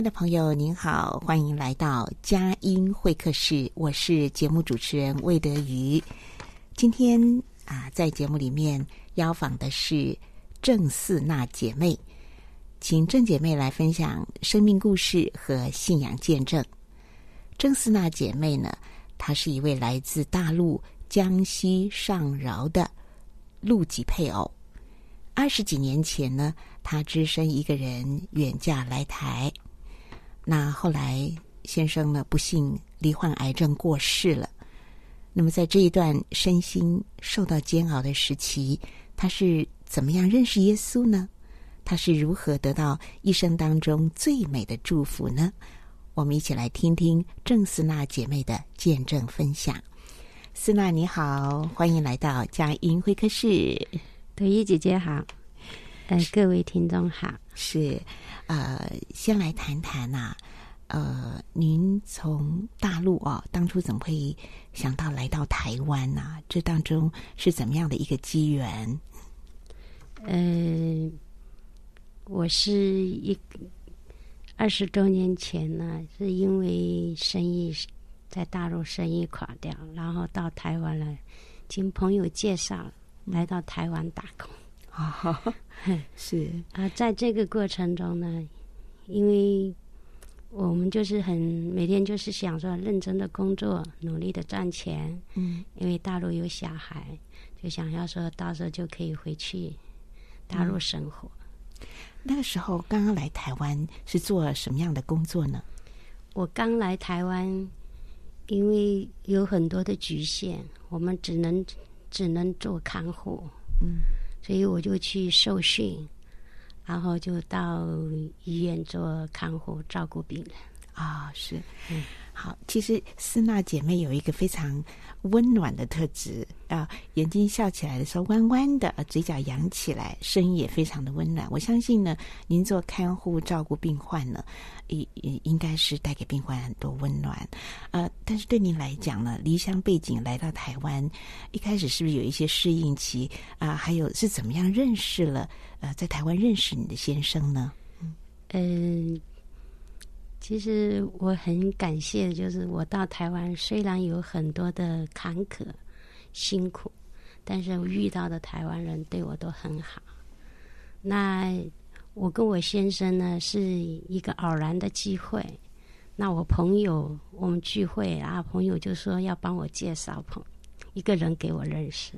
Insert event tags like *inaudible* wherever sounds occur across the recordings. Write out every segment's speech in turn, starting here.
爱的朋友，您好，欢迎来到佳音会客室，我是节目主持人魏德瑜。今天啊，在节目里面邀访的是郑四娜姐妹，请郑姐妹来分享生命故事和信仰见证。郑四娜姐妹呢，她是一位来自大陆江西上饶的陆籍配偶。二十几年前呢，她只身一个人远嫁来台。那后来，先生呢，不幸罹患癌症过世了。那么在这一段身心受到煎熬的时期，他是怎么样认识耶稣呢？他是如何得到一生当中最美的祝福呢？我们一起来听听郑思娜姐妹的见证分享。思娜你好，欢迎来到佳音会客室。德一姐姐好，呃，各位听众好，是。呃，先来谈谈呐、啊，呃，您从大陆哦，当初怎么会想到来到台湾呢、啊？这当中是怎么样的一个机缘？呃，我是一二十多年前呢，是因为生意在大陆生意垮掉，然后到台湾来，经朋友介绍来到台湾打工。*laughs* *laughs* 啊，是啊，在这个过程中呢，因为我们就是很每天就是想说认真的工作，努力的赚钱。嗯，因为大陆有小孩，就想要说到时候就可以回去大陆生活。嗯，那个时候刚刚来台湾是做什么样的工作呢？我刚来台湾，因为有很多的局限，我们只能只能做看护。嗯。所以我就去受训，然后就到医院做看护，照顾病人。啊、哦，是，嗯，好。其实四娜姐妹有一个非常温暖的特质啊，眼睛笑起来的时候弯弯的，嘴角扬起来，声音也非常的温暖。我相信呢，您做看护照顾病患呢，也也应该是带给病患很多温暖。呃，但是对您来讲呢，离乡背景来到台湾，一开始是不是有一些适应期啊、还有是怎么样认识了呃，在台湾认识你的先生呢？嗯。呃其实我很感谢，就是我到台湾，虽然有很多的坎坷、辛苦，但是我遇到的台湾人对我都很好。那我跟我先生呢，是一个偶然的机会。那我朋友我们聚会啊，朋友就说要帮我介绍朋一个人给我认识，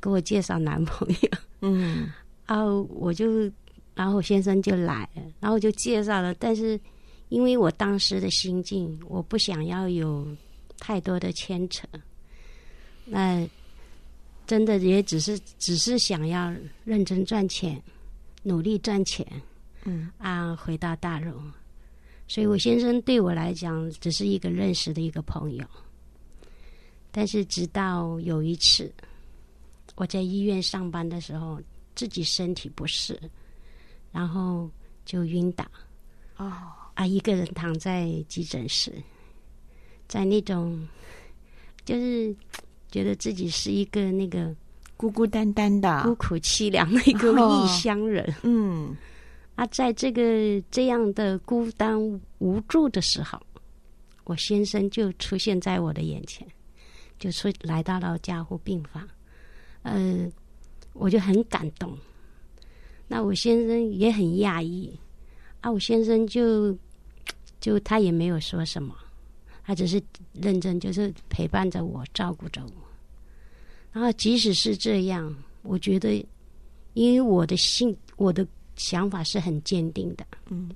给我介绍男朋友。*laughs* 嗯，然后我就，然后我先生就来了，然后我就介绍了，但是。因为我当时的心境，我不想要有太多的牵扯，那真的也只是只是想要认真赚钱，努力赚钱，嗯啊，回到大陆。所以我先生对我来讲只是一个认识的一个朋友，但是直到有一次我在医院上班的时候，自己身体不适，然后就晕倒，哦。啊，一个人躺在急诊室，在那种就是 *tsk* 觉得自己是一个那个孤孤单单的、孤苦凄凉的一个异乡人。哦、嗯，啊，在这个这样的孤单无助的时候，我先生就出现在我的眼前，就出来到了加护病房，呃，我就很感动。那我先生也很讶异，啊，我先生就就他也没有说什么，他只是认真就是陪伴着我，照顾着我。然后即使是这样，我觉得，因为我的心，我的想法是很坚定的，嗯，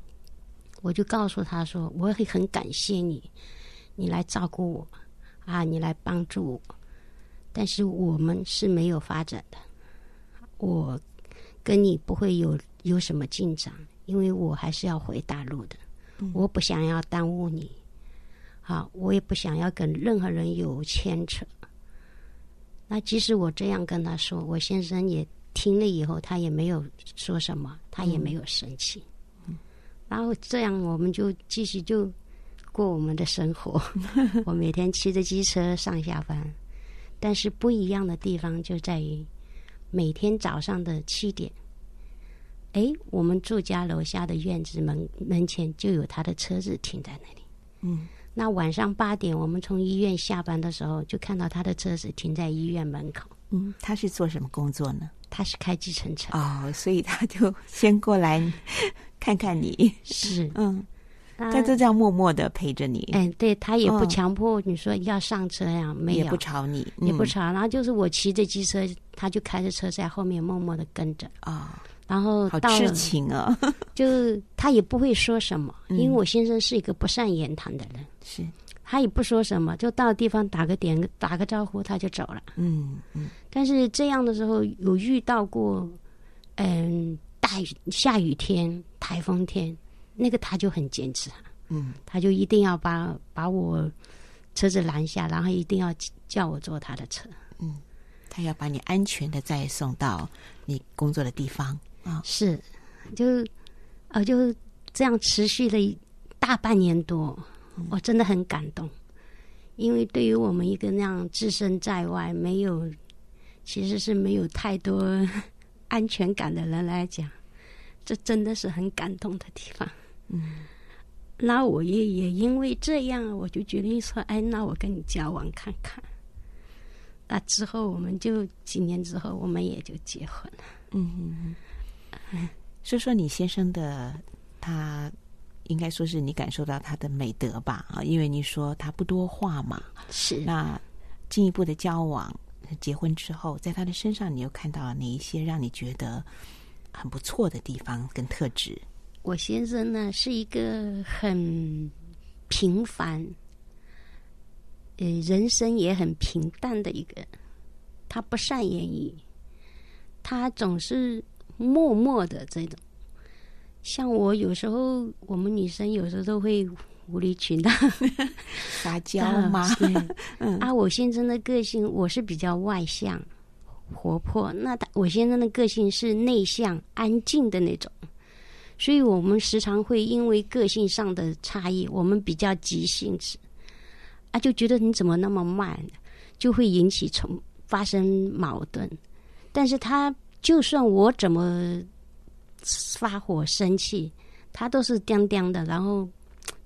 我就告诉他说，我会很感谢你，你来照顾我，啊，你来帮助我，但是我们是没有发展的，我。跟你不会有有什么进展，因为我还是要回大陆的，嗯、我不想要耽误你，好，我也不想要跟任何人有牵扯。那即使我这样跟他说，我先生也听了以后，他也没有说什么，他也没有生气。嗯、然后这样，我们就继续就过我们的生活。*laughs* 我每天骑着机车上下班，但是不一样的地方就在于。每天早上的七点，哎，我们住家楼下的院子门门前就有他的车子停在那里。嗯，那晚上八点，我们从医院下班的时候，就看到他的车子停在医院门口。嗯，他是做什么工作呢？他是开计程车。哦，所以他就先过来看看你。是，*laughs* 嗯。他就这样默默的陪着你，哎，对，他也不强迫你说要上车呀，没有，也不吵你，也不吵。然后就是我骑着机车，他就开着车在后面默默的跟着啊。然后好痴情啊！*laughs* 就他也不会说什么，因为我先生是一个不善言谈的人，是，他也不说什么，就到地方打个点，打个招呼，他就走了。嗯嗯。但是这样的时候有遇到过，嗯，大雨、下雨天、台风天。那个他就很坚持，嗯，他就一定要把把我车子拦下，然后一定要叫我坐他的车，嗯，他要把你安全的再送到你工作的地方啊，哦、是，就呃就这样持续了大半年多，我真的很感动，因为对于我们一个那样置身在外，没有其实是没有太多 *laughs* 安全感的人来讲，这真的是很感动的地方。嗯，*laughs* 那我也也因为这样，我就决定说，哎，那我跟你交往看看。那之后，我们就几年之后，我们也就结婚了。嗯。*laughs* 说说你先生的，他应该说是你感受到他的美德吧？啊，因为你说他不多话嘛。是。那进一步的交往，结婚之后，在他的身上，你又看到哪一些让你觉得很不错的地方跟特质？我先生呢，是一个很平凡，呃，人生也很平淡的一个。他不善言语，他总是默默的这种。像我有时候，我们女生有时候都会无理取闹、撒娇嘛。*laughs* 嗯、啊，我先生的个性，我是比较外向、活泼。那他，我先生的个性是内向、安静的那种。所以我们时常会因为个性上的差异，我们比较急性子，啊，就觉得你怎么那么慢，就会引起从发生矛盾。但是他就算我怎么发火生气，他都是叮叮的，然后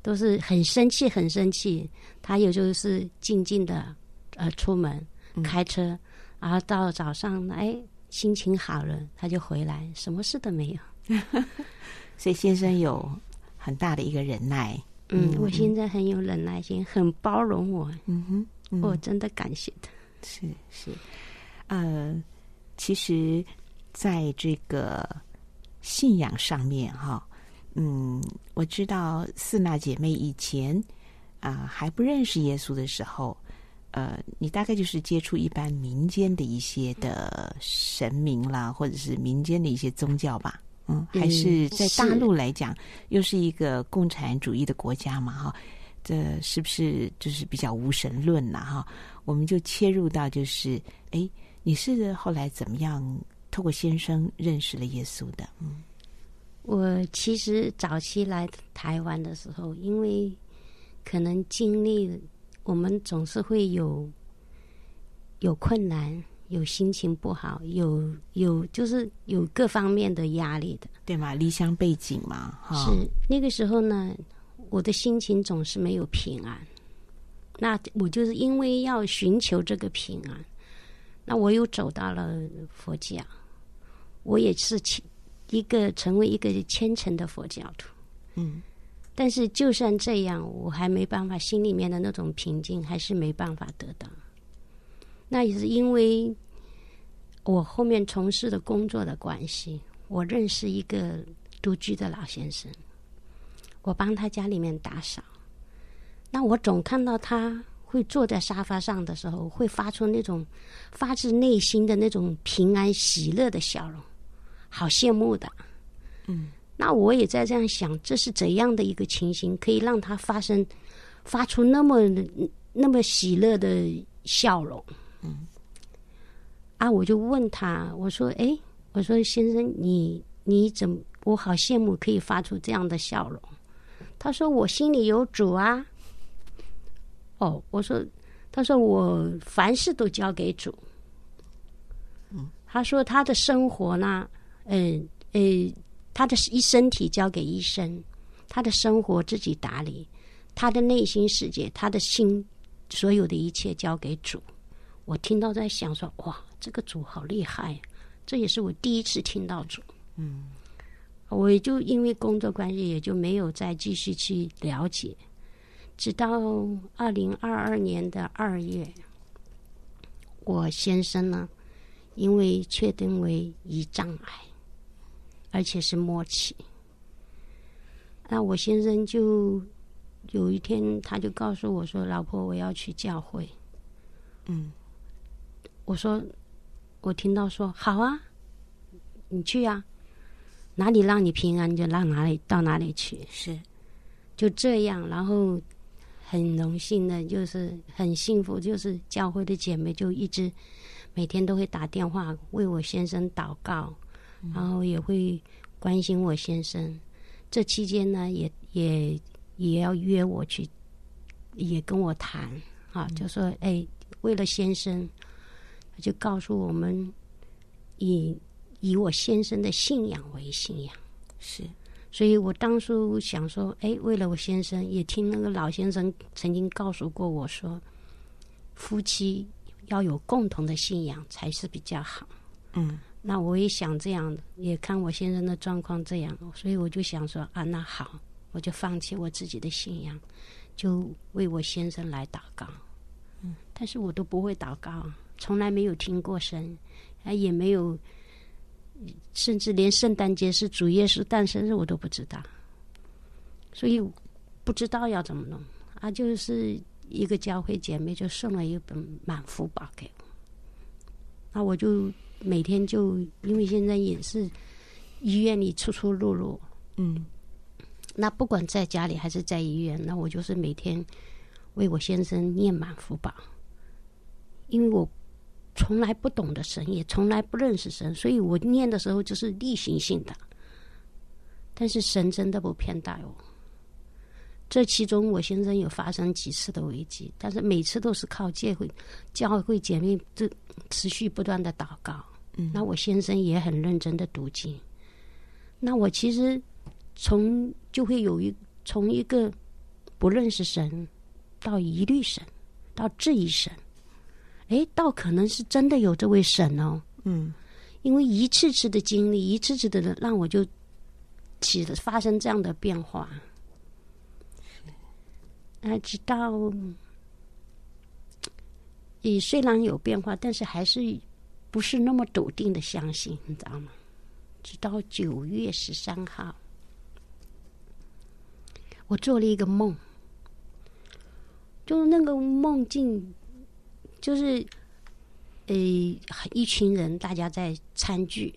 都是很生气很生气。他有时候是静静的呃出门开车，嗯、然后到早上哎心情好了，他就回来，什么事都没有。*laughs* 所以先生有很大的一个忍耐，嗯，我现在很有忍耐心，很包容我，嗯哼，嗯我真的感谢他。是是，呃，其实在这个信仰上面哈，嗯，我知道四娜姐妹以前啊、还不认识耶稣的时候，呃，你大概就是接触一般民间的一些的神明啦，或者是民间的一些宗教吧。嗯，还是在大陆来讲，又是一个共产主义的国家嘛，哈，这是不是就是比较无神论呐？哈，我们就切入到就是，哎，你是后来怎么样透过先生认识了耶稣的？嗯，我其实早期来台湾的时候，因为可能经历，我们总是会有有困难。有心情不好，有有就是有各方面的压力的。对吗？离乡背景嘛，哈。是那个时候呢，我的心情总是没有平安。那我就是因为要寻求这个平安，那我又走到了佛教，我也是一个成为一个虔诚的佛教徒。嗯，但是就算这样，我还没办法，心里面的那种平静还是没办法得到。那也是因为我后面从事的工作的关系，我认识一个独居的老先生，我帮他家里面打扫。那我总看到他会坐在沙发上的时候，会发出那种发自内心的那种平安喜乐的笑容，好羡慕的。嗯，那我也在这样想，这是怎样的一个情形，可以让他发生发出那么那么喜乐的笑容？嗯，啊，我就问他，我说：“哎，我说先生，你你怎么？我好羡慕可以发出这样的笑容。”他说：“我心里有主啊。”哦，我说，他说我凡事都交给主。嗯，他说他的生活呢，嗯呃，呃，他的一身体交给医生，他的生活自己打理，他的内心世界，他的心，所有的一切交给主。我听到在想说，哇，这个主好厉害，这也是我第一次听到主。嗯，我也就因为工作关系，也就没有再继续去了解。直到二零二二年的二月，我先生呢，因为确定为胰脏癌，而且是默契。那我先生就有一天，他就告诉我说：“老婆，我要去教会。”嗯，我说：“我听到说好啊，你去啊，哪里让你平安就让哪里到哪里去。”是，就这样，然后。很荣幸的，就是很幸福，就是教会的姐妹就一直每天都会打电话为我先生祷告，嗯、然后也会关心我先生。这期间呢，也也也要约我去，也跟我谈啊，就说哎，为了先生，就告诉我们以以我先生的信仰为信仰是。所以我当初想说，哎，为了我先生，也听那个老先生曾经告诉过我说，夫妻要有共同的信仰才是比较好。嗯，那我也想这样，也看我先生的状况这样，所以我就想说，啊，那好，我就放弃我自己的信仰，就为我先生来祷告。嗯，但是我都不会祷告，从来没有听过神，啊，也没有。甚至连圣诞节是主耶稣诞生日我都不知道，所以不知道要怎么弄啊。就是一个教会姐妹就送了一本满福宝给我，那我就每天就因为现在也是医院里出出入入，嗯，那不管在家里还是在医院，那我就是每天为我先生念满福宝，因为我。从来不懂得神，也从来不认识神，所以我念的时候就是例行性的。但是神真的不偏待我。这其中，我先生有发生几次的危机，但是每次都是靠教会、教会姐妹这持续不断的祷告。嗯，那我先生也很认真的读经。那我其实从就会有一从一个不认识神，到疑虑神，到质疑神。哎，倒可能是真的有这位神哦。嗯，因为一次次的经历，一次次的让我就起了发生这样的变化。啊，直到也虽然有变化，但是还是不是那么笃定的相信，你知道吗？直到九月十三号，我做了一个梦，就是那个梦境。就是，呃，一群人大家在餐聚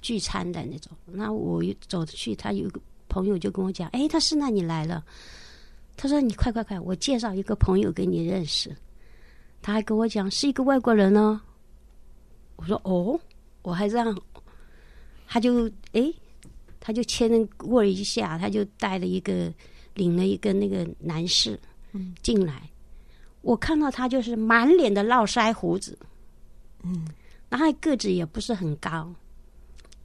聚餐的那种。那我走着去，他有个朋友就跟我讲：“哎，他是那你来了。”他说：“你快快快，我介绍一个朋友给你认识。”他还跟我讲是一个外国人呢。我说：“哦，我还这样。”他就哎，他就牵过一下，他就带了一个领了一个那个男士进来。我看到他就是满脸的络腮胡子，嗯，然后个子也不是很高，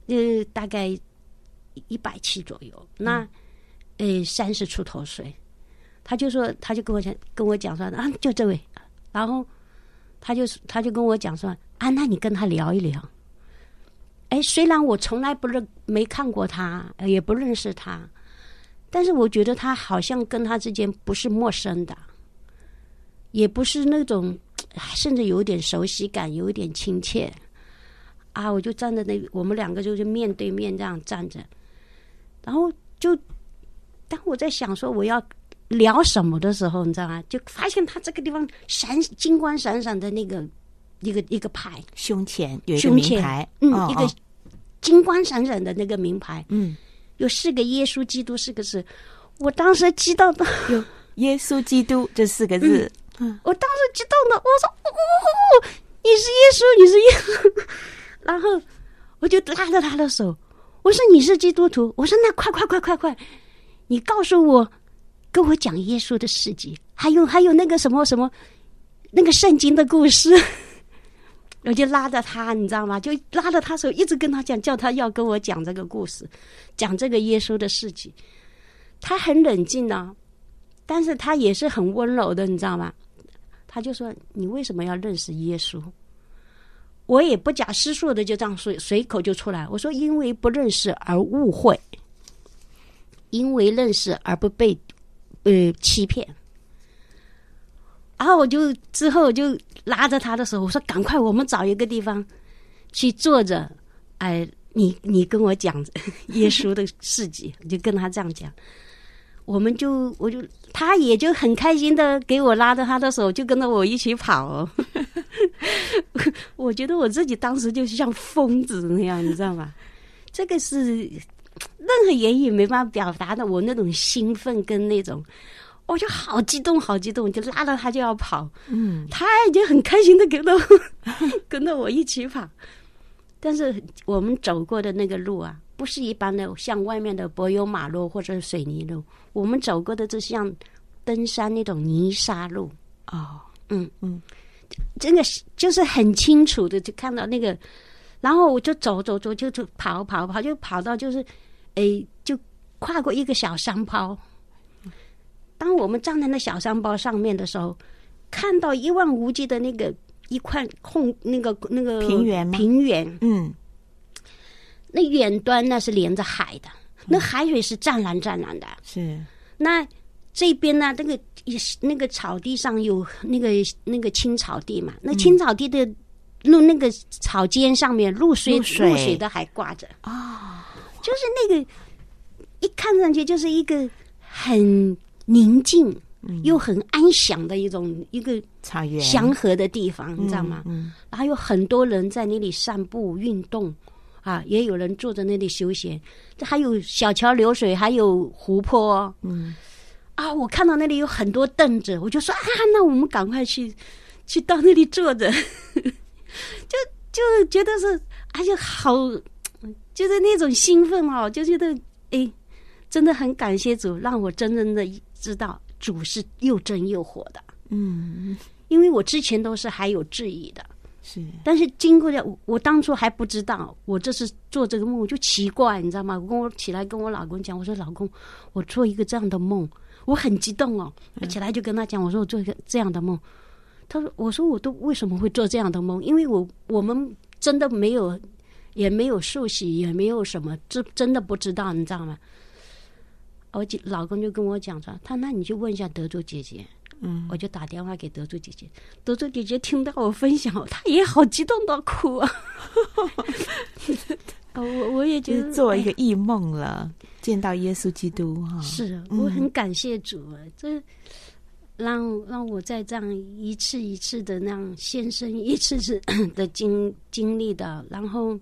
呃，大概一百七左右，那呃三十出头岁，他就说，他就跟我讲，跟我讲说啊，就这位，然后他就他就跟我讲说啊，那你跟他聊一聊。哎，虽然我从来不认没看过他，也不认识他，但是我觉得他好像跟他之间不是陌生的，也不是那种，甚至有点熟悉感，有一点亲切。啊，我就站在那，我们两个就是面对面这样站着，然后就当我在想说我要聊什么的时候，你知道吗？就发现他这个地方闪金光闪闪的那个。一个一个牌，胸前有一个名牌，嗯，哦、一个金光闪闪的那个名牌，嗯，有四个耶稣基督四个字，我当时激动的，有耶稣基督这四个字，嗯，我当时激动的，我说，哦，哦，你是耶稣，你是耶稣，*laughs* 然后我就拉着他的手，我说你是基督徒，我说那快快快快快，你告诉我，跟我讲耶稣的事迹，还有还有那个什么什么，那个圣经的故事。*laughs* 我就拉着他，你知道吗？就拉着他手，一直跟他讲，叫他要跟我讲这个故事，讲这个耶稣的事迹。他很冷静呢，但是他也是很温柔的，你知道吗？他就说：“你为什么要认识耶稣？”我也不假思索的就这样随随口就出来，我说：“因为不认识而误会，因为认识而不被呃欺骗。”然后我就之后就拉着他的手，我说：“赶快，我们找一个地方去坐着。”哎，你你跟我讲耶稣的事迹，我就跟他这样讲。我们就我就他也就很开心的给我拉着他的手，就跟着我一起跑。*laughs* 我觉得我自己当时就像疯子那样，你知道吗？这个是任何言语没办法表达的，我那种兴奋跟那种。我就好激动，好激动，就拉着他就要跑。嗯，他已经很开心的跟着 *laughs* 跟着我一起跑。但是我们走过的那个路啊，不是一般的像外面的柏油马路或者水泥路，我们走过的就像登山那种泥沙路。哦，嗯嗯，真的是就是很清楚的就看到那个，然后我就走走走，就就跑跑跑，就跑到就是，哎，就跨过一个小山坡。当我们站在那小山包上面的时候，看到一望无际的那个一块空那个那个平原吗？平原，嗯，那远端那是连着海的，那海水是湛蓝湛蓝的。是。那这边呢，那个也是那个草地上有那个那个青草地嘛，那青草地的路那个草尖上面露水露水，露水都还挂着啊，就是那个一看上去就是一个很。宁静又很安详的一种、嗯、一个草原祥和的地方，你知道吗？嗯，然后有很多人在那里散步运动，啊，也有人坐在那里休闲。这还有小桥流水，还有湖泊。嗯，啊，我看到那里有很多凳子，我就说啊，那我们赶快去去到那里坐着，*laughs* 就就觉得是哎且好，就是那种兴奋哦，就觉得哎，真的很感谢主，让我真正的。知道主是又真又活的，嗯，因为我之前都是还有质疑的，是，但是经过这，我当初还不知道，我这是做这个梦就奇怪，你知道吗？我跟我起来跟我老公讲，我说老公，我做一个这样的梦，我很激动哦，我起来就跟他讲，我说我做一个这样的梦，他说，我说我都为什么会做这样的梦？因为我我们真的没有，也没有受洗，也没有什么，这真的不知道，你知道吗？我老公就跟我讲说，他那你就问一下德州姐姐，嗯，我就打电话给德珠姐姐，德珠姐姐听到我分享，她也好激动到哭啊。*laughs* 我我也觉得做一个异梦了，哎、见到耶稣基督哈，是我很感谢主啊，嗯、这让让我在这样一次一次的那样先生一次次的经经历的，然后。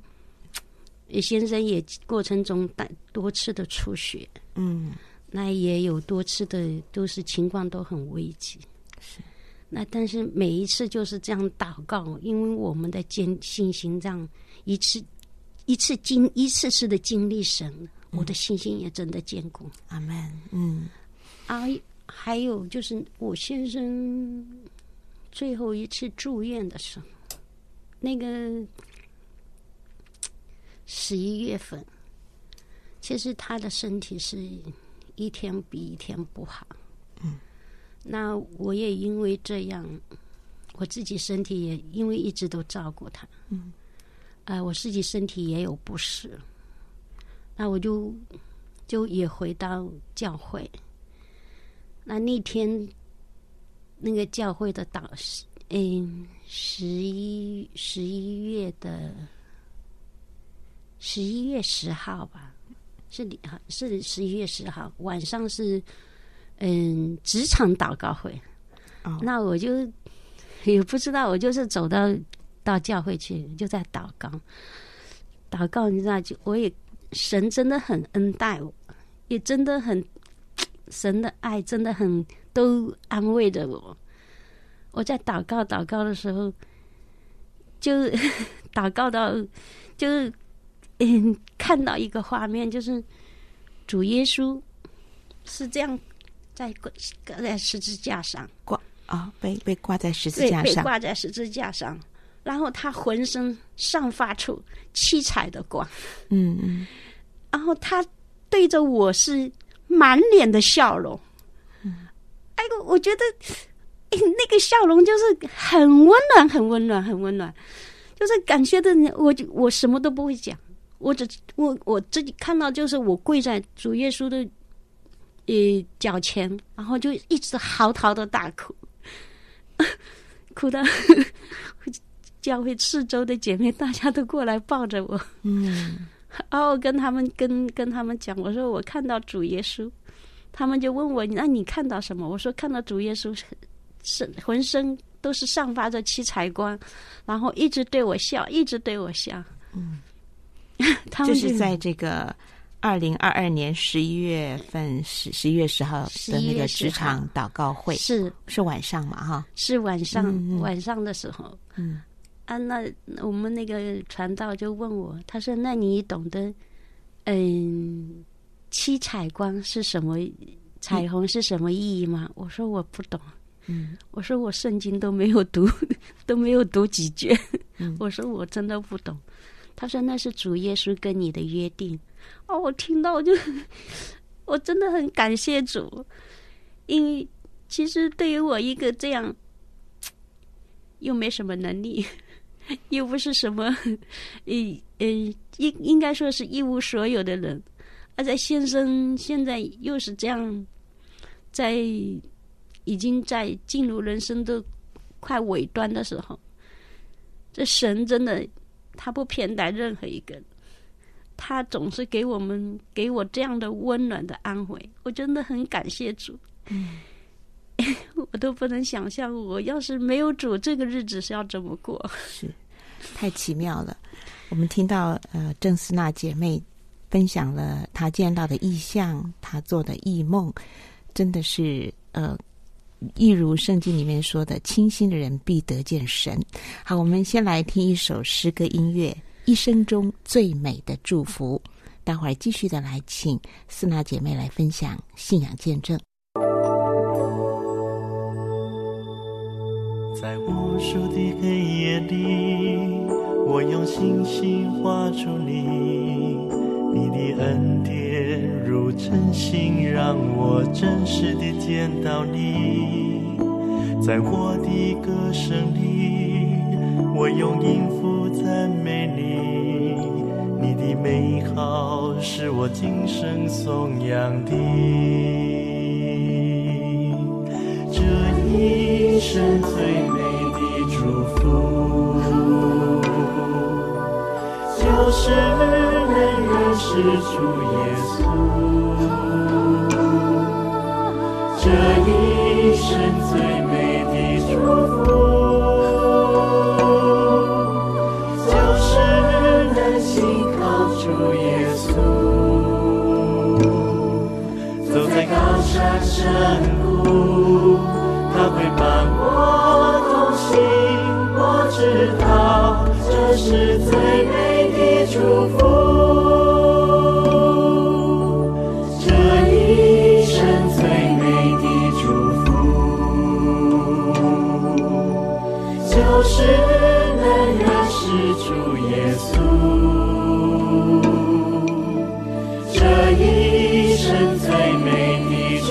先生也过程中带多次的出血，嗯，那也有多次的都是情况都很危急，是。那但是每一次就是这样祷告，因为我们的坚信心这样一次一次经一次次的经历神，嗯，我的信心也真的坚固。阿门。嗯，啊，还有就是我先生最后一次住院的时候，那个。十一月份，其实他的身体是一天比一天不好。嗯，那我也因为这样，我自己身体也因为一直都照顾他。嗯，啊、呃，我自己身体也有不适，那我就就也回到教会。那那天那个教会的导师，嗯，十一十一月的十一月十号吧，是是十一月十号晚上是嗯职场祷告会。哦，那我就也不知道，我就是走到到教会去，就在祷告，祷告，你知道，就我也神真的很恩待我，也真的很。神的爱真的很都安慰着我。我在祷告祷告的时候，就 *laughs* 祷告到，就是嗯，*laughs* 看到一个画面，就是主耶稣是这样在挂在十字架上挂啊、哦，被被挂在十字架上，被挂在十字架上，然后他浑身散发出七彩的光，嗯嗯，然后他对着我是。满脸的笑容，嗯哎，我觉得那个笑容就是很温暖，很温暖，很温暖，就是感觉的，我就我什么都不会讲，我只我我自己看到就是我跪在主耶稣的呃脚前，然后就一直嚎啕的大哭，*laughs* 哭到 *laughs* 教会四周的姐妹大家都过来抱着我，嗯。*laughs* 然后跟他们跟跟他们讲，我说我看到主耶稣，他们就问我，那你看到什么？我说看到主耶稣是浑身都是散发着七彩光，然后一直对我笑，一直对我笑。嗯，*laughs* 他们就，是在这个二零二二年十一月份十十一月十号的那个职场祷告会，是是晚上嘛？哈，是晚上，晚上的时候，嗯。啊，那我们那个传道就问我，他说：“那你懂得，嗯，七彩光是什么？彩虹是什么意义吗？”我说：“我不懂。”嗯，我说：“我圣经都没有读，*laughs* 都没有读几卷。嗯”我说：“我真的不懂。”他说：“那是主耶稣跟你的约定。”哦，我听到我就，*laughs* 我真的很感谢主，因为其实对于我一个这样又没什么能力。*laughs* 又不是什么，*laughs* 呃呃，应应该说是一无所有的人，而在先生现在又是这样，在已经在进入人生的快尾端的时候，这神真的他不偏待任何一个人，他总是给我们给我这样的温暖的安慰，我真的很感谢主。嗯，*laughs* 我都不能想象，我要是没有主，这个日子是要怎么过？*laughs* 是。太奇妙了！我们听到呃，郑思娜姐妹分享了她见到的异象，她做的异梦，真的是呃，一如圣经里面说的：“清心的人必得见神。”好，我们先来听一首诗歌音乐，《一生中最美的祝福》。待会儿继续的来请四娜姐妹来分享信仰见证。在无数的黑夜里，我用星星画出你，你的恩典如真心，让我真实地见到你。在我的歌声里，我用音符赞美你，你的美好是我今生颂扬的。这一生最美的祝福，就是仍然是主耶稣。这一生最美的祝福，就是能信靠主耶稣。走在高山深谷。他会伴我同行，我知道是最美的祝福这一生最美的祝福。就是能认识主耶稣这一生最美的祝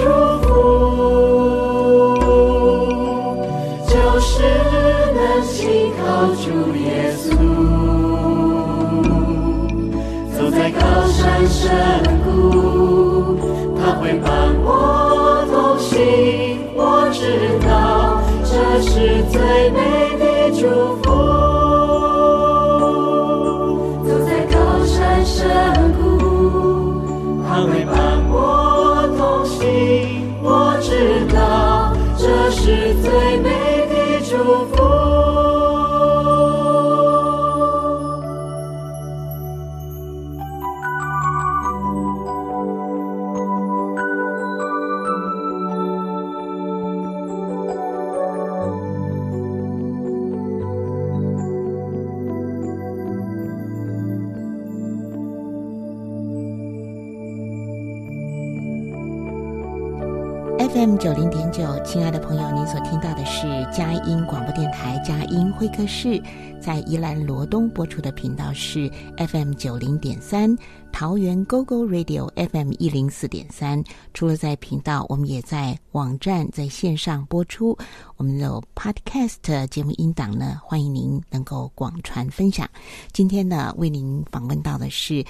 亲爱的朋友，您所听到的是佳音广播电台佳音会客室，在宜兰罗东播出的频道是 FM 九零点三，桃园 GO GO Radio FM 一零四点三。除了在频道，我们也在网站在线上播出。我们有 Podcast 节目音档呢，欢迎您能够广传分享。今天呢，为您访问到的是。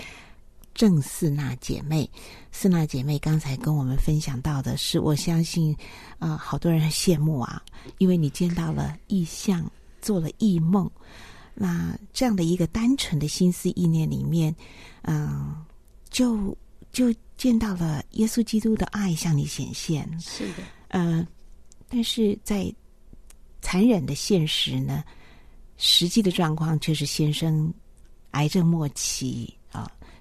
郑四娜姐妹，四娜姐妹刚才跟我们分享到的是，我相信啊、呃，好多人很羡慕啊，因为你见到了异象，做了异梦。那这样的一个单纯的心思意念里面，嗯、呃，就就见到了耶稣基督的爱向你显现。是的，嗯、呃，但是在残忍的现实呢，实际的状况却是先生癌症末期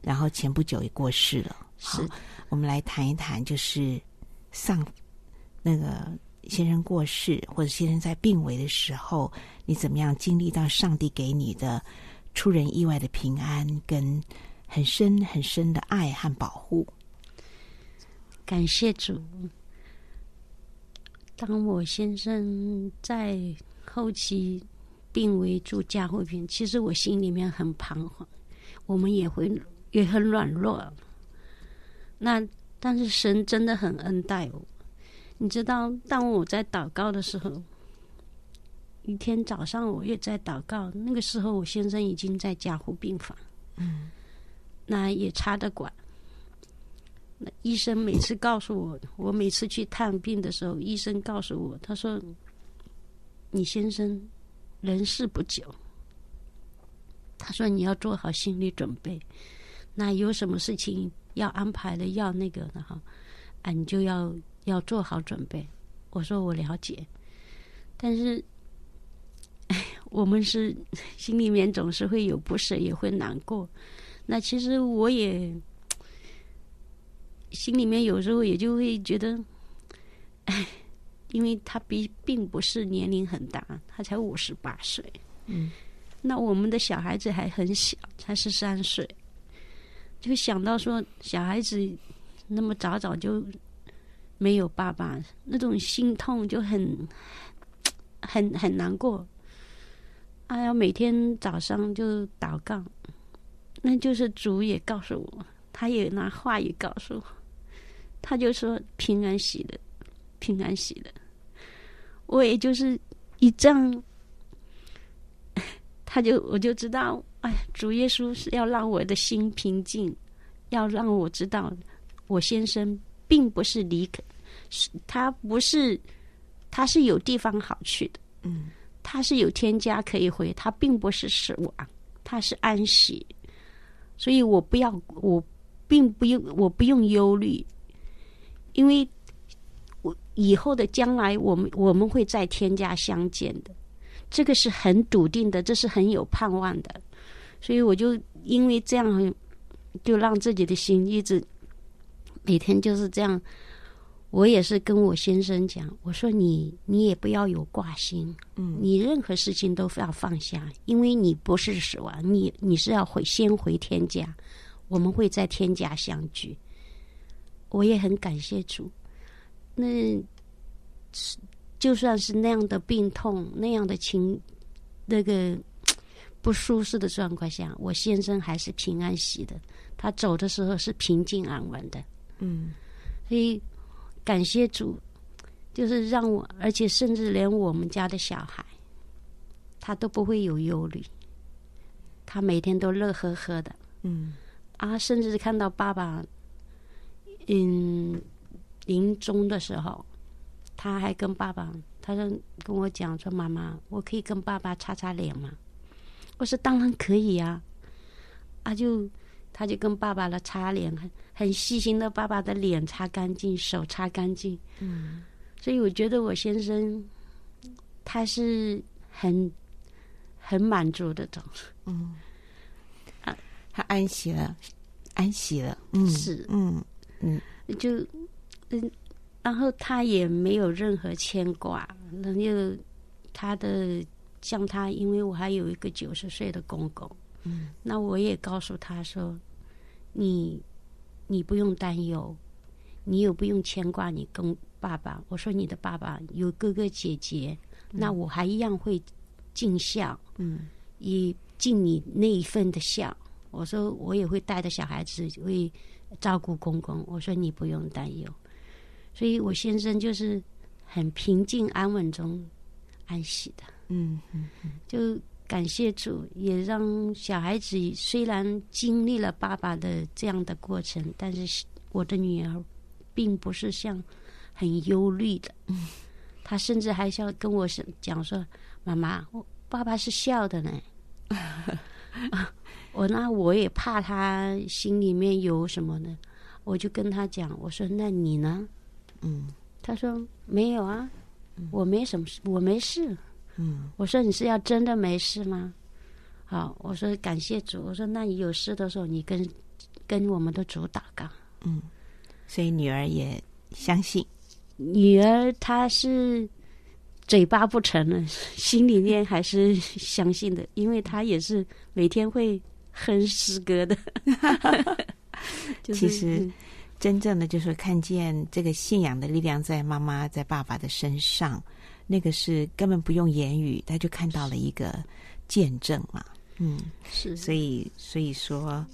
然后前不久也过世了。好，我们来谈一谈，就是上那个先生过世，或者先生在病危的时候，你怎么样经历到上帝给你的出人意外的平安，跟很深很深的爱和保护？感谢主。当我先生在后期病危住加护病，其实我心里面很彷徨，我们也会。也很软弱，那但是神真的很恩待我。你知道，当我在祷告的时候，一天早上我也在祷告，那个时候我先生已经在加护病房，嗯，那也插的管。那医生每次告诉我，我每次去探病的时候，医生告诉我，他说：“你先生人事不久。”他说：“你要做好心理准备。”那有什么事情要安排的，要那个的哈，啊，你就要要做好准备。我说我了解，但是，哎，我们是心里面总是会有不舍，也会难过。那其实我也 *tsk* 心里面有时候也就会觉得，哎，*sighs* 因为他比并不是年龄很大，他才五十八岁，嗯，那我们的小孩子还很小，才十三岁。就想到说，小孩子那么早早就没有爸爸，那种心痛就很 *tsk* 很很难过。哎呀，每天早上就祷告，那就是主也告诉我，他也拿话语告诉我，他就说平安喜乐，平安喜乐。我也就是一这样，*laughs* 他就我就知道。哎，主耶稣是要让我的心平静，要让我知道，我先生并不是离开，是他不是，他是有地方好去的，嗯，他是有天家可以回，他并不是死亡，他是安息，所以我不要，我并不用，我不用忧虑，因为我以后的将来，我们我们会在天家相见的，这个是很笃定的，这是很有盼望的。所以我就因为这样，就让自己的心一直每天就是这样。我也是跟我先生讲，我说你你也不要有挂心，嗯，你任何事情都要放下，因为你不是死亡，你你是要回先回天家，我们会在天家相聚。我也很感谢主，那就算是那样的病痛，那样的情，那个。不舒适的状况下，我先生还是平安喜的。他走的时候是平静安稳的。嗯，所以感谢主，就是让我，而且甚至连我们家的小孩，他都不会有忧虑。他每天都乐呵呵的。嗯，啊，甚至看到爸爸，嗯，临终的时候，他还跟爸爸，他说跟我讲说：“妈妈，我可以跟爸爸擦擦脸吗？”我说：“当然可以啊。”啊，就他就跟爸爸的擦脸，很很细心的，爸爸的脸擦干净，手擦干净。嗯，所以我觉得我先生他是很很满足的种，嗯。啊他安息了，安息了，嗯，是，嗯嗯，就嗯，然后他也没有任何牵挂，那就他的像他，因为我还有一个九十岁的公公，嗯，那我也告诉他说，你你不用担忧，你也不用牵挂你公爸爸，我说你的爸爸有哥哥姐姐，嗯，那我还一样会尽孝，嗯，也尽你那一份的孝。我说我也会带着小孩子，会照顾公公。我说你不用担忧，所以我先生就是很平静安稳中安息的。嗯嗯，就感谢主，也让小孩子虽然经历了爸爸的这样的过程，但是我的女儿并不是像很忧虑的。嗯，她甚至还想跟我讲说：“妈妈，我爸爸是笑的呢。*laughs* ”我那我也怕他心里面有什么呢，我就跟他讲，我说那你呢？嗯，他说没有啊，我没什么事，我没事。嗯，我说你是要真的没事吗？好，我说感谢主。我说那你有事的时候，你跟跟我们的主祷告。嗯，所以女儿也相信。女儿她是嘴巴不承认，*laughs* 心里面还是相信的，因为她也是每天会。哼诗歌的，*laughs* 其实真正的就是看见这个信仰的力量在妈妈在爸爸的身上，那个是根本不用言语，他就看到了一个见证嘛。嗯，是，所以所以说，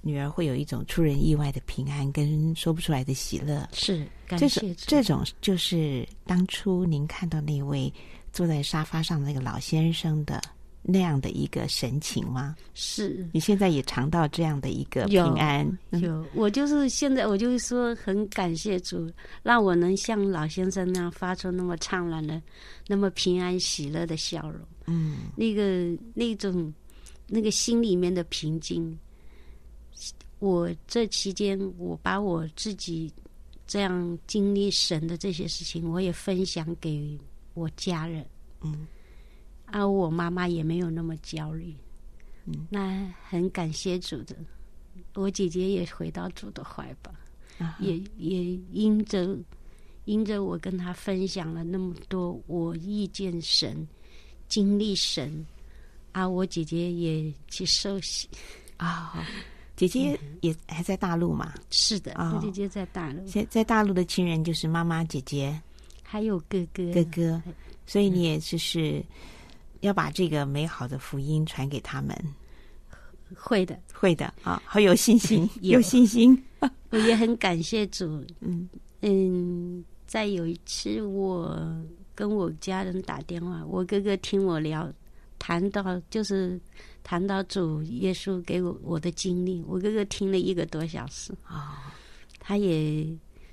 女儿会有一种出人意外的平安跟说不出来的喜乐。是，这种这种就是当初您看到那位坐在沙发上的那个老先生的。那样的一个神情吗？是，你现在也尝到这样的一个平安。有，有我就是现在，我就是说很感谢主，让我能像老先生那样发出那么灿烂的、那么平安喜乐的笑容。嗯，那个那种那个心里面的平静，我这期间我把我自己这样经历神的这些事情，我也分享给我家人。嗯。啊，我妈妈也没有那么焦虑，嗯，那很感谢主的，我姐姐也回到主的怀抱，啊、也也因着因着我跟她分享了那么多我遇见神、经历神，啊，我姐姐也去受洗。啊，姐姐也还在大陆嘛？是的，哦、我姐姐在大陆，在在大陆的亲人就是妈妈、姐姐，还有哥哥，哥哥，所以你也就是。要把这个美好的福音传给他们，会的，会的啊，好有信心，*laughs* 有，有信心。*laughs* 我也很感谢主，嗯。嗯，在有一次我跟我家人打电话，我哥哥听我聊，谈到就是谈到主耶稣给我我的经历，我哥哥听了一个多小时。啊，哦，他也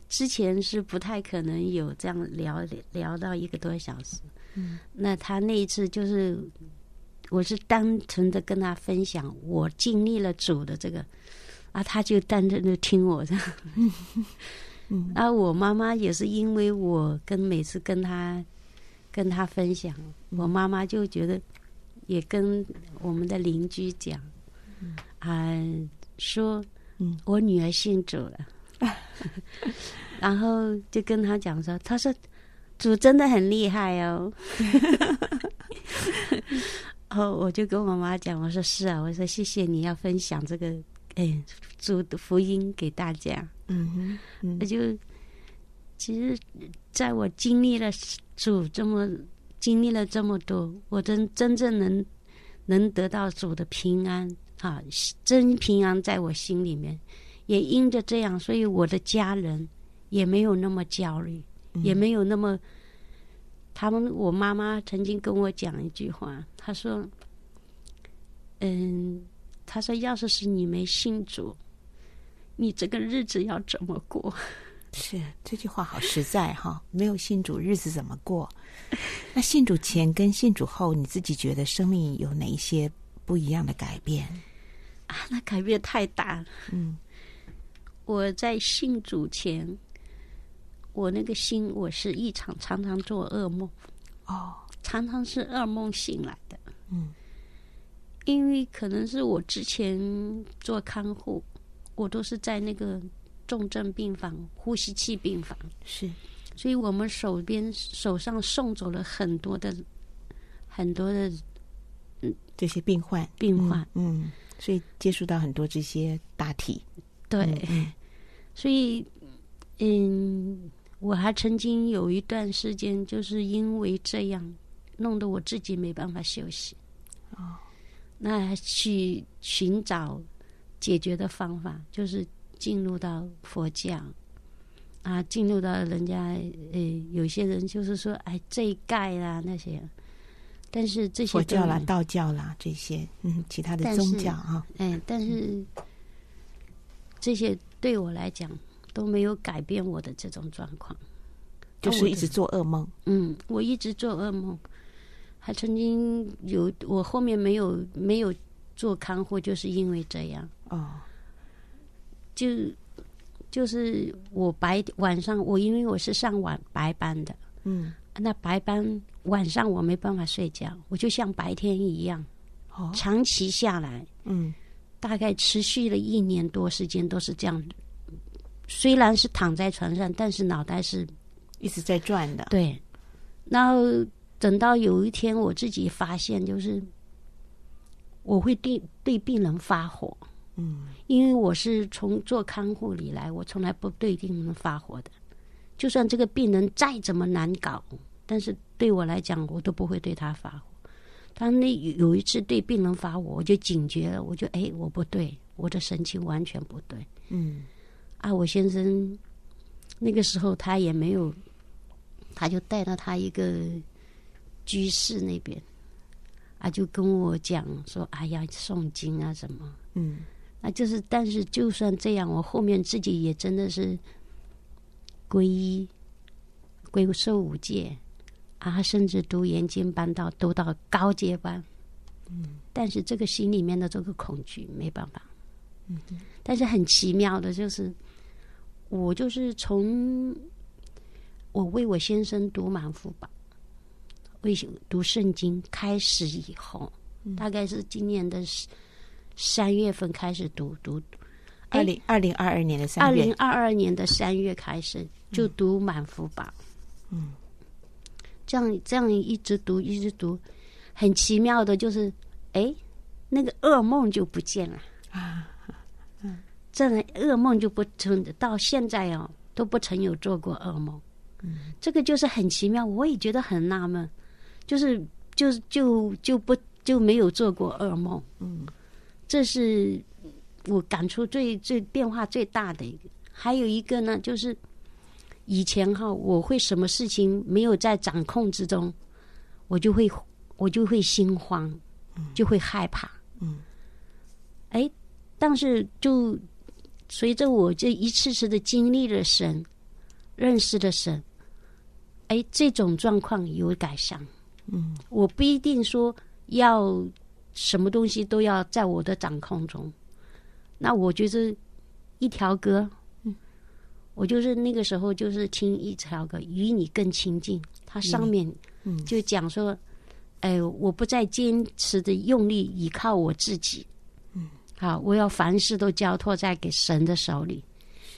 之前是不太可能有这样聊聊到一个多小时。嗯，那他那一次就是，我是单纯的跟他分享我经历了主的这个，啊，他就单纯的听我的，*laughs* 啊，我妈妈也是因为我跟每次跟他跟他分享，我妈妈就觉得也跟我们的邻居讲，啊，说，嗯，我女儿信主了，*laughs* 然后就跟他讲说，他说。主真的很厉害哦，*laughs* 哦，我就跟我妈妈讲，我说是啊，我说谢谢你要分享这个，哎，主的福音给大家。嗯哼，那、嗯、就其实，在我经历了主这么经历了这么多，我真真正能能得到主的平安啊，真平安在我心里面，也因着这样，所以我的家人也没有那么焦虑。也没有那么，他们我妈妈曾经跟我讲一句话，她说：“嗯，她说要是是你没信主，你这个日子要怎么过？*laughs* 是这句话好实在哈，没有信主，日子怎么过？*laughs* 那信主前跟信主后，你自己觉得生命有哪一些不一样的改变？啊，那改变太大了。嗯，我在信主前，我那个心，我是一场常常做噩梦，哦，常常是噩梦醒来的。嗯，因为可能是我之前做看护，我都是在那个。重症病房、呼吸器病房。是，所以我们手边手上送走了很多的、很多的嗯这些病患。病患。嗯，嗯，所以接触到很多这些大体。对，所以嗯，我还曾经有一段时间就是因为这样弄得我自己没办法休息。哦，那去寻找解决的方法就是。进入到佛教。啊，进入到人家呃，有些人就是说，哎，这一概啦那些，但是这些佛教啦、道教啦这些，嗯，其他的宗教啊，哎，但是这些对我来讲都没有改变我的这种状况，就是一直做噩梦。嗯，我一直做噩梦，还曾经有我后面没有没有做看护，就是因为这样。哦。就就是我白晚上我因为我是上晚白班的，嗯，那白班晚上我没办法睡觉，我就像白天一样，哦，长期下来，嗯，大概持续了一年多时间都是这样，虽然是躺在床上，但是脑袋是一直在转的，对。然后等到有一天我自己发现，就是我会对对病人发火。嗯，因为我是从做看护里来，我从来不对病人发火的。就算这个病人再怎么难搞，但是对我来讲，我都不会对他发火。当那有一次对病人发火，我就警觉了，我就哎，我不对，我的神情完全不对。嗯，啊，我先生那个时候他也没有，他就带到他一个居士那边，啊，就跟我讲说，哎呀，诵经啊什么，嗯。那就是，但是就算这样，我后面自己也真的是皈依、皈受五戒啊，甚至读研经班到读到高阶班。嗯，但是这个心里面的这个恐惧没办法。嗯，但是很奇妙的就是，我就是从我为我先生读满福宝，为读圣经开始以后，嗯，大概是今年的。三月份开始读读，二零二零二二年的三月，二零二二年的三月开始就读满福宝，嗯，这样这样一直读一直读，很奇妙的就是，哎，那个噩梦就不见了。啊，嗯，这噩梦就不曾到现在哦都不曾有做过噩梦，嗯，这个就是很奇妙，我也觉得很纳闷，就是就就就不就没有做过噩梦，嗯。这是我感触最最变化最大的一个，还有一个呢，就是以前哈，我会什么事情没有在掌控之中，我就会我就会心慌，就会害怕，嗯，哎，但是就随着我这一次次的经历了神，认识了神，哎，这种状况有改善，嗯，我不一定说要。什么东西都要在我的掌控中，那我就是一条歌，嗯，我就是那个时候就是听一条歌，与你更亲近。它上面就讲说，哎、嗯，我不再坚持的用力依靠我自己，嗯，好，我要凡事都交托在给神的手里。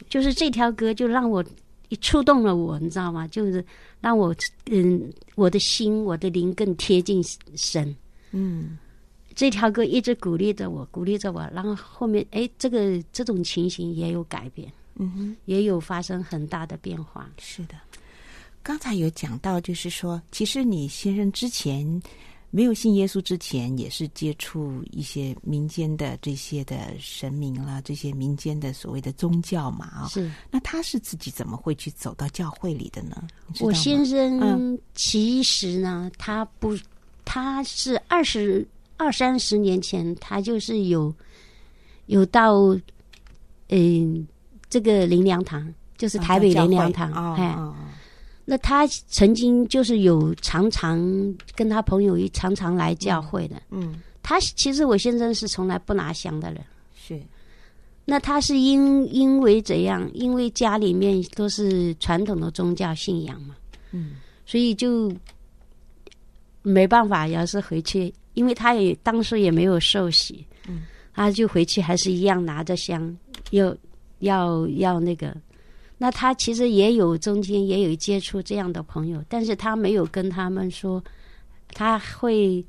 就是这条歌就让我一触动了我，你知道吗？就是让我嗯，我的心，我的灵更贴近神，嗯。这条歌一直鼓励着我，鼓励着我，然后后面哎，这个这种情形也有改变，嗯哼，也有发生很大的变化。是的，刚才有讲到，就是说，其实你先生之前没有信耶稣之前，也是接触一些民间的这些的神明啦，这些民间的所谓的宗教嘛啊。是，那他是自己怎么会去走到教会里的呢？我先生其实呢，嗯、他不，他是二十。二三十年前，他就是有有到，嗯，这个灵粮堂就是台北灵粮堂，哎，那他曾经就是有常常跟他朋友一常常来教会的，嗯，嗯他其实我先生是从来不拿香的人，是。那他是因因为怎样？因为家里面都是传统的宗教信仰嘛，嗯，所以就没办法，要是回去，因为他也当时也没有受洗，嗯，他就回去还是一样拿着香，要要要那个。那他其实也有中间也有接触这样的朋友，但是他没有跟他们说，他会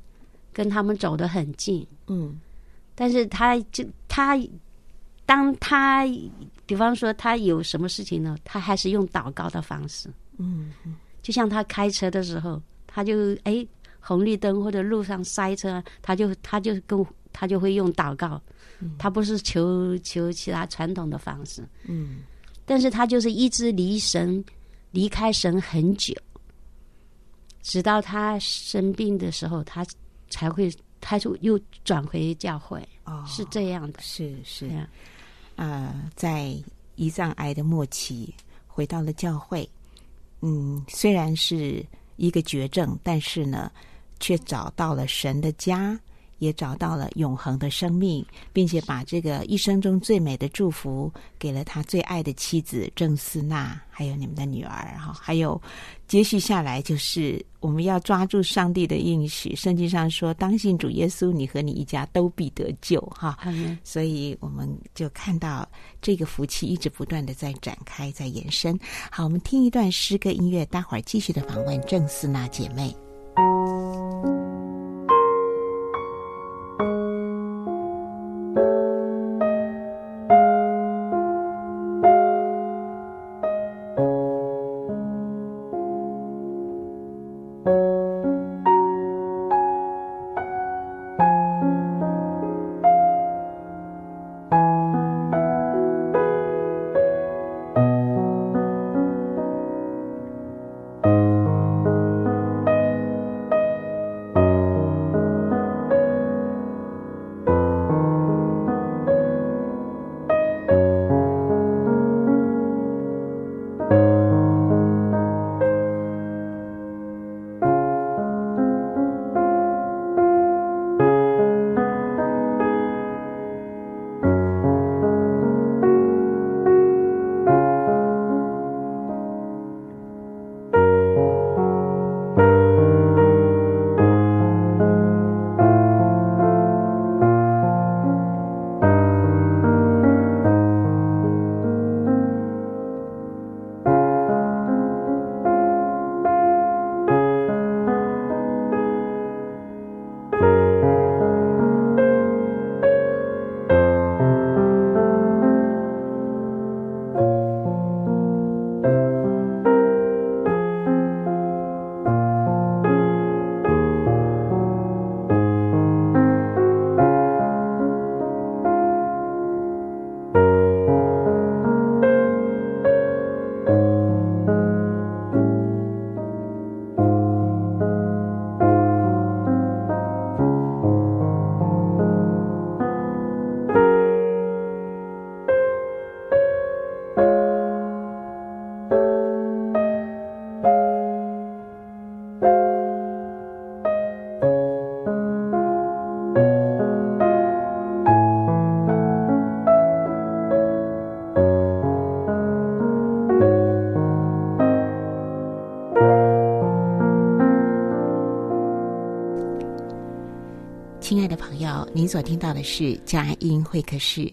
跟他们走得很近，嗯，但是他就他。当他，比方说他有什么事情呢，他还是用祷告的方式。嗯，就像他开车的时候，他就哎红绿灯或者路上塞车，他就他就跟他就会用祷告。嗯，他不是求求其他传统的方式。嗯，但是他就是一直离神离开神很久，直到他生病的时候，他才会他就又转回教会。哦，是这样的，是是。呃，在胰脏癌的末期，回到了教会。嗯，虽然是一个绝症，但是呢，却找到了神的家。也找到了永恒的生命，并且把这个一生中最美的祝福给了他最爱的妻子郑思娜，还有你们的女儿哈，还有接续下来就是我们要抓住上帝的应许，圣经上说：“当信主耶稣，你和你一家都必得救。”哈，所以我们就看到这个福气一直不断的在展开，在延伸。好，我们听一段诗歌音乐，待会儿继续的访问郑思娜姐妹。所听到的是佳音会客室，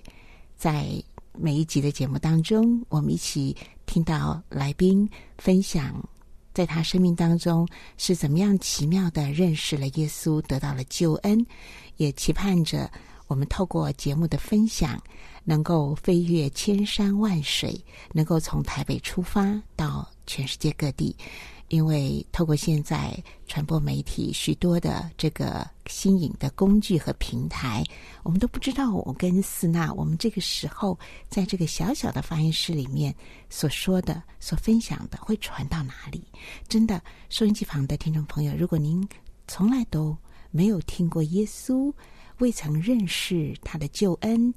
在每一集的节目当中，我们一起听到来宾分享，在他生命当中是怎么样奇妙的认识了耶稣，得到了救恩，也期盼着我们透过节目的分享，能够飞越千山万水，能够从台北出发到全世界各地。因为透过现在传播媒体许多的这个新颖的工具和平台，我们都不知道我跟思娜，我们这个时候在这个小小的发音室里面所说的、所分享的会传到哪里？真的，收音机旁的听众朋友，如果您从来都没有听过耶稣，未曾认识他的救恩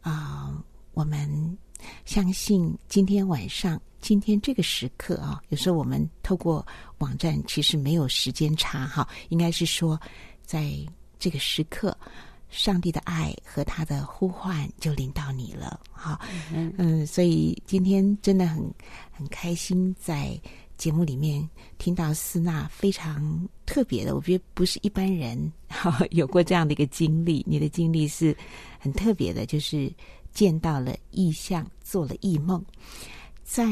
啊。呃我们相信今天晚上，今天这个时刻啊，有时候我们透过网站其实没有时间差哈，应该是说在这个时刻。上帝的爱和他的呼唤就临到你了，哈，嗯，嗯，所以今天真的很很开心，在节目里面听到思娜非常特别的，我觉得不是一般人哈 *laughs* 有过这样的一个经历，你的经历是很特别的，就是见到了异象，做了异梦，在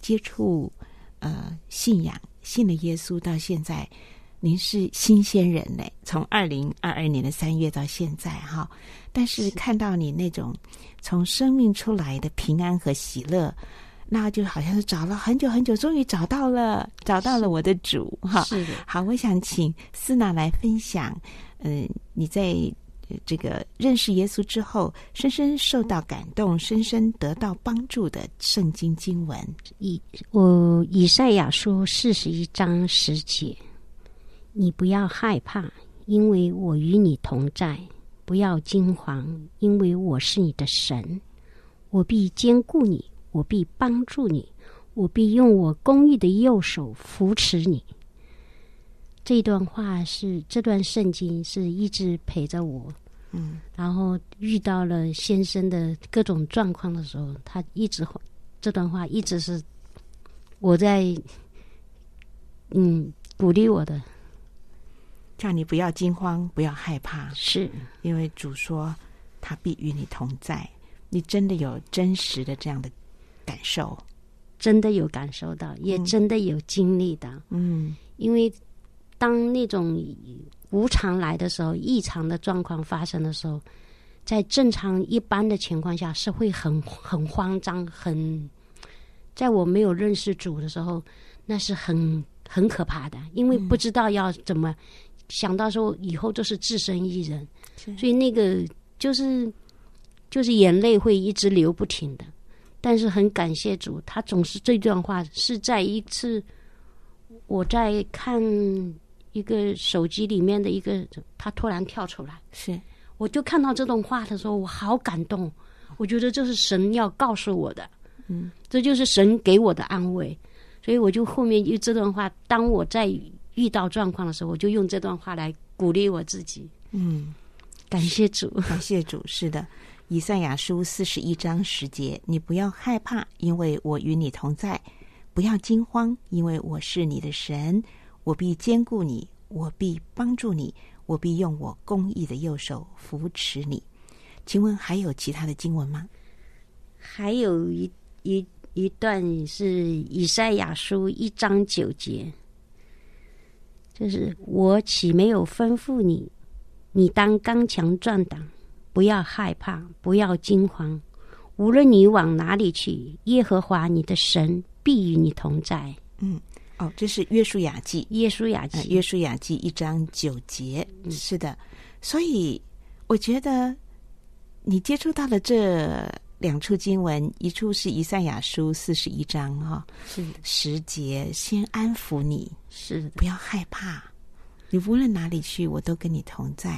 接触呃信仰，信了耶稣到现在。您是新鲜人嘞，从二零二二年的三月到现在哈，但是看到你那种从生命出来的平安和喜乐，那就好像是找了很久很久，终于找到了，找到了我的主哈。是的，好，我想请思娜来分享，嗯，你在这个认识耶稣之后，深深受到感动，深深得到帮助的圣经经文，以我以赛亚书四十一章十节。你不要害怕，因为我与你同在；不要惊慌，因为我是你的神。我必坚固你，我必帮助你，我必用我公义的右手扶持你。这段话是这段圣经是一直陪着我，嗯，然后遇到了先生的各种状况的时候，他一直这段话一直是我在嗯鼓励我的。叫你不要惊慌，不要害怕，是因为主说他必与你同在。你真的有真实的这样的感受，真的有感受到，也真的有经历的。嗯，因为当那种无常来的时候，异常的状况发生的时候，在正常一般的情况下是会很很慌张，很在我没有认识主的时候，那是很很可怕的，因为不知道要怎么。想到说以后就是自身一人，所以那个就是就是眼泪会一直流不停的。但是很感谢主，他总是这段话是在一次我在看一个手机里面的一个，他突然跳出来，是我就看到这段话的时候，我好感动。我觉得这是神要告诉我的，嗯，这就是神给我的安慰。所以我就后面用这段话，当我在。遇到状况的时候，我就用这段话来鼓励我自己。嗯，感谢主，感谢主。是的，以赛亚书四十一章十节：你不要害怕，因为我与你同在；不要惊慌，因为我是你的神，我必坚固你，我必帮助你，我必用我公义的右手扶持你。请问还有其他的经文吗？还有一一一段是以赛亚书一章九节。就是我岂没有吩咐你？你当刚强壮胆，不要害怕，不要惊慌。无论你往哪里去，耶和华你的神必与你同在。嗯，哦，这是约书亚记，约书亚记，约书亚记一章九节。嗯，是的，所以我觉得你接触到了这。两处经文，一处是以赛亚书四十一章哈，是十节，先安抚你，是不要害怕，你无论哪里去，我都跟你同在。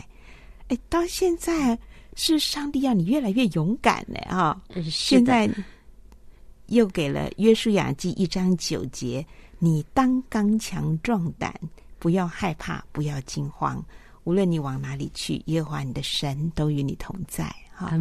哎，到现在是上帝让你越来越勇敢呢啊！现在又给了约书亚记一章九节，你当刚强壮胆，不要害怕，不要惊慌，无论你往哪里去，耶和华你的神都与你同在。好，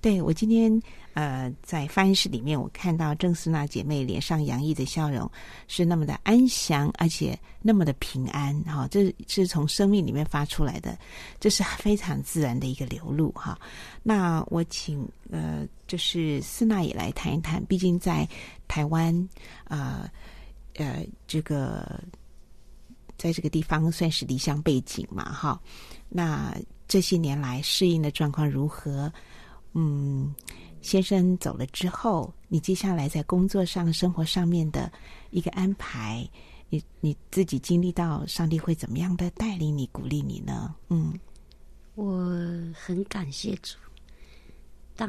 对，我今天呃在翻译室里面，我看到郑思娜姐妹脸上洋溢的笑容是那么的安详，而且那么的平安。哈，这是从生命里面发出来的，这是非常自然的一个流露。哈，那我请呃就是思娜也来谈一谈，毕竟在台湾啊呃，呃这个在这个地方算是离乡背景嘛，哈，那。这些年来适应的状况如何？嗯，先生走了之后，你接下来在工作上、生活上面的一个安排，你你自己经历到上帝会怎么样的带领你、鼓励你呢？嗯，我很感谢主。当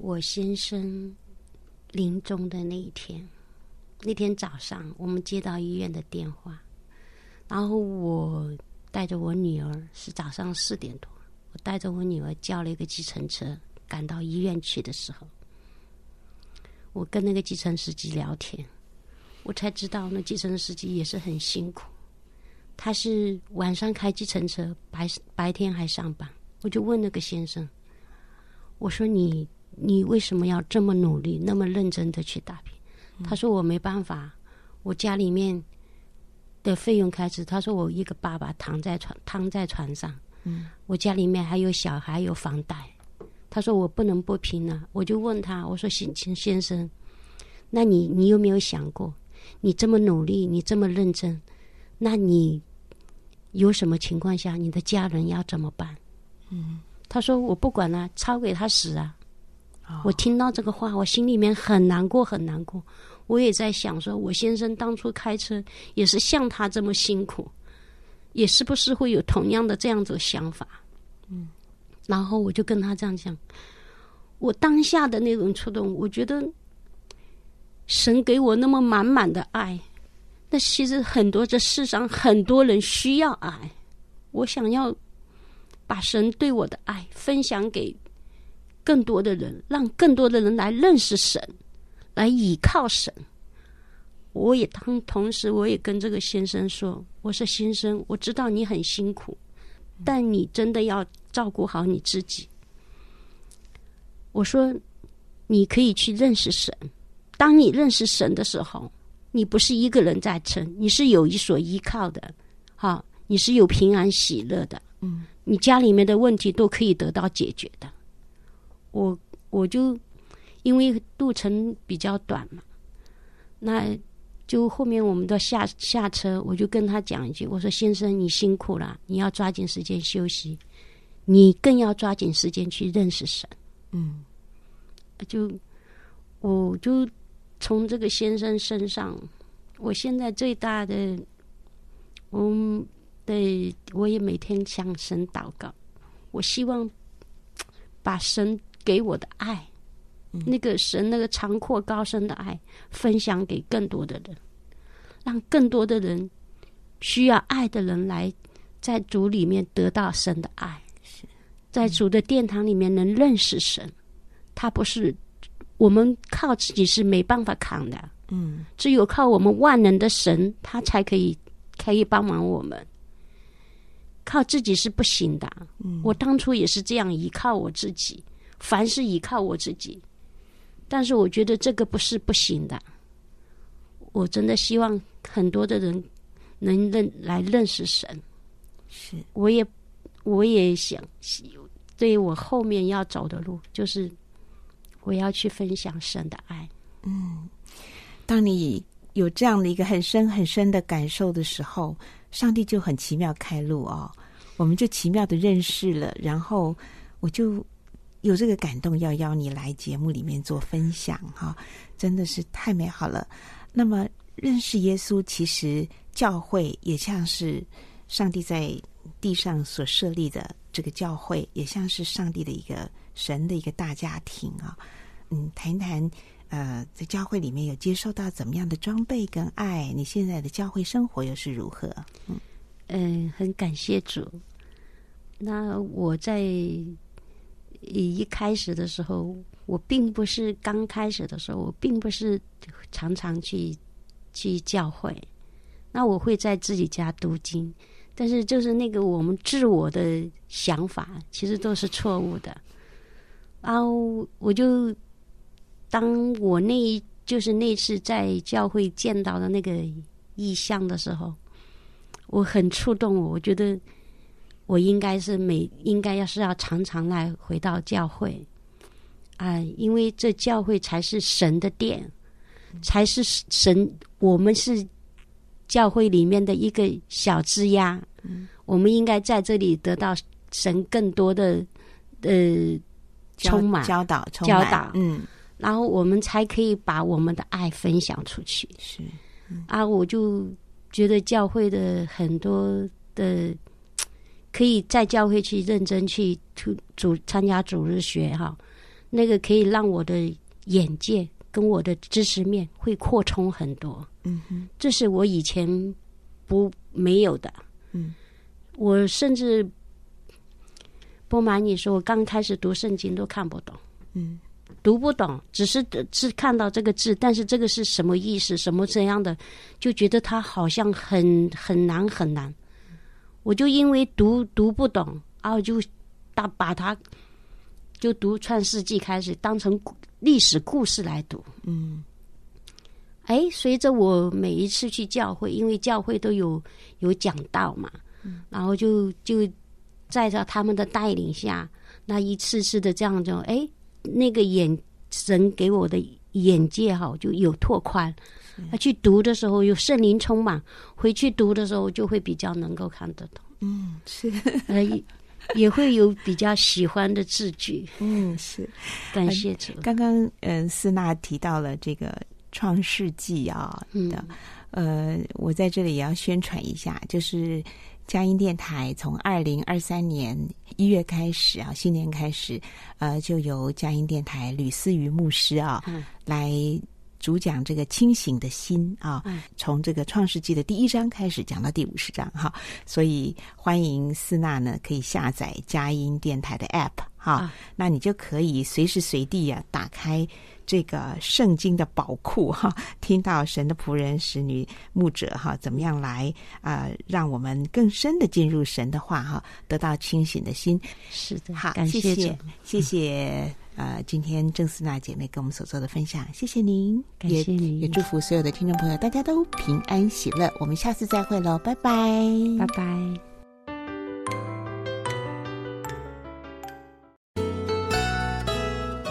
我先生临终的那一天，那天早上我们接到医院的电话，然后我。带着我女儿是早上四点多，我带着我女儿叫了一个计程车赶到医院去的时候，我跟那个计程司机聊天，我才知道那计程司机也是很辛苦。他是晚上开计程车，白白天还上班。我就问那个先生，我说你你为什么要这么努力，那么认真的去打拼？他说我没办法，我家里面的费用开支。他说我一个爸爸躺在床躺在床上，嗯，我家里面还有小孩有房贷。他说我不能不拼了。我就问他，我说先先生，那你你有没有想过，你这么努力，你这么认真，那你？有什么情况下，你的家人要怎么办？嗯，他说我不管了，啊，抄给他死啊！哦，我听到这个话，我心里面很难过，很难过。我也在想，说我先生当初开车也是像他这么辛苦，也是不是会有同样的这样子想法？嗯，然后我就跟他这样讲，我当下的那种触动，我觉得神给我那么满满的爱。那其实很多，这世上很多人需要爱，我想要把神对我的爱分享给更多的人，让更多的人来认识神，来倚靠神。我也当同时，我也跟这个先生说：“我说先生，我知道你很辛苦，但你真的要照顾好你自己。”我说：“你可以去认识神，当你认识神的时候。”你不是一个人在撑，你是有一所依靠的，好，你是有平安喜乐的，嗯，你家里面的问题都可以得到解决的。我我就因为路程比较短嘛，那就后面我们都下下车，我就跟他讲一句，我说先生，你辛苦了，你要抓紧时间休息，你更要抓紧时间去认识神，嗯，就我就。从这个先生身上，我现在最大的，嗯，对，我也每天向神祷告。我希望把神给我的爱，嗯、那个神那个长阔高深的爱，分享给更多的人，让更多的人需要爱的人来在主里面得到神的爱，在主的殿堂里面能认识神，他不是。我们靠自己是没办法扛的，嗯，只有靠我们万能的神，他才可以可以帮忙我们。靠自己是不行的，嗯，我当初也是这样依靠我自己，凡事依靠我自己。但是我觉得这个不是不行的，我真的希望很多的人能认来认识神。是，我也我也想，对我后面要走的路就是。我要去分享神的爱。嗯，当你有这样的一个很深很深的感受的时候，上帝就很奇妙开路哦，我们就奇妙的认识了。然后我就有这个感动，要邀你来节目里面做分享哈、真的是太美好了。那么认识耶稣，其实教会也像是上帝在地上所设立的这个教会，也像是上帝的一个。神的一个大家庭啊，嗯，谈谈，呃，在教会里面有接受到怎么样的装备跟爱？你现在的教会生活又是如何？嗯，嗯，很感谢主。那我在一开始的时候，我并不是刚开始的时候，我并不是常常去去教会。那我会在自己家读经，但是就是那个我们自我的想法，其实都是错误的。然后我就当我那一就是那次在教会见到的那个意象的时候，我很触动我，我觉得我应该是每应该要是要常常来回到教会啊，因为这教会才是神的殿，才是神，我们是教会里面的一个小枝丫，我们应该在这里得到神更多的呃。充满教导，教导，嗯，然后我们才可以把我们的爱分享出去。是，嗯、啊，我就觉得教会的很多的，可以在教会去认真去主主参加主日学哈，那个可以让我的眼界跟我的知识面会扩充很多。嗯哼，这是我以前不没有的。嗯，我甚至。不瞒你说，我刚开始读圣经都看不懂。嗯，读不懂，只是只看到这个字，但是这个是什么意思，什么这样的，就觉得它好像很很难很难。我就因为读读不懂，然后就把把它就读《创世纪》开始当成历史故事来读。嗯，哎，随着我每一次去教会，因为教会都有有讲道嘛，然后就就在着他们的带领下，那一次次的这样就哎。那个眼神给我的眼界哈，就有拓宽。他去读的时候有圣灵充满，回去读的时候就会比较能够看得懂。嗯，是，呃，也会有比较喜欢的字句。嗯，是，感谢主。刚刚嗯，思娜提到了这个创世纪啊的，呃，我在这里也要宣传一下，就是。佳音电台从二零二三年一月开始啊，新年开始，呃，就由佳音电台吕思瑜牧师啊，嗯、来主讲这个清醒的心啊，嗯、从这个创世纪的第一章开始讲到第五十章哈，所以欢迎思娜呢可以下载佳音电台的 App 哈，啊、那你就可以随时随地啊打开。这个圣经的宝库哈，*laughs* 听到神的仆人、使女、牧者哈，怎么样来啊、呃，让我们更深的进入神的话哈，得到清醒的心。是的，好，感谢谢谢，谢谢呃，今天郑思娜姐妹跟我们所做的分享，谢谢您，感谢您，也，也祝福所有的听众朋友，大家都平安喜乐。我们下次再会喽，拜拜，拜拜。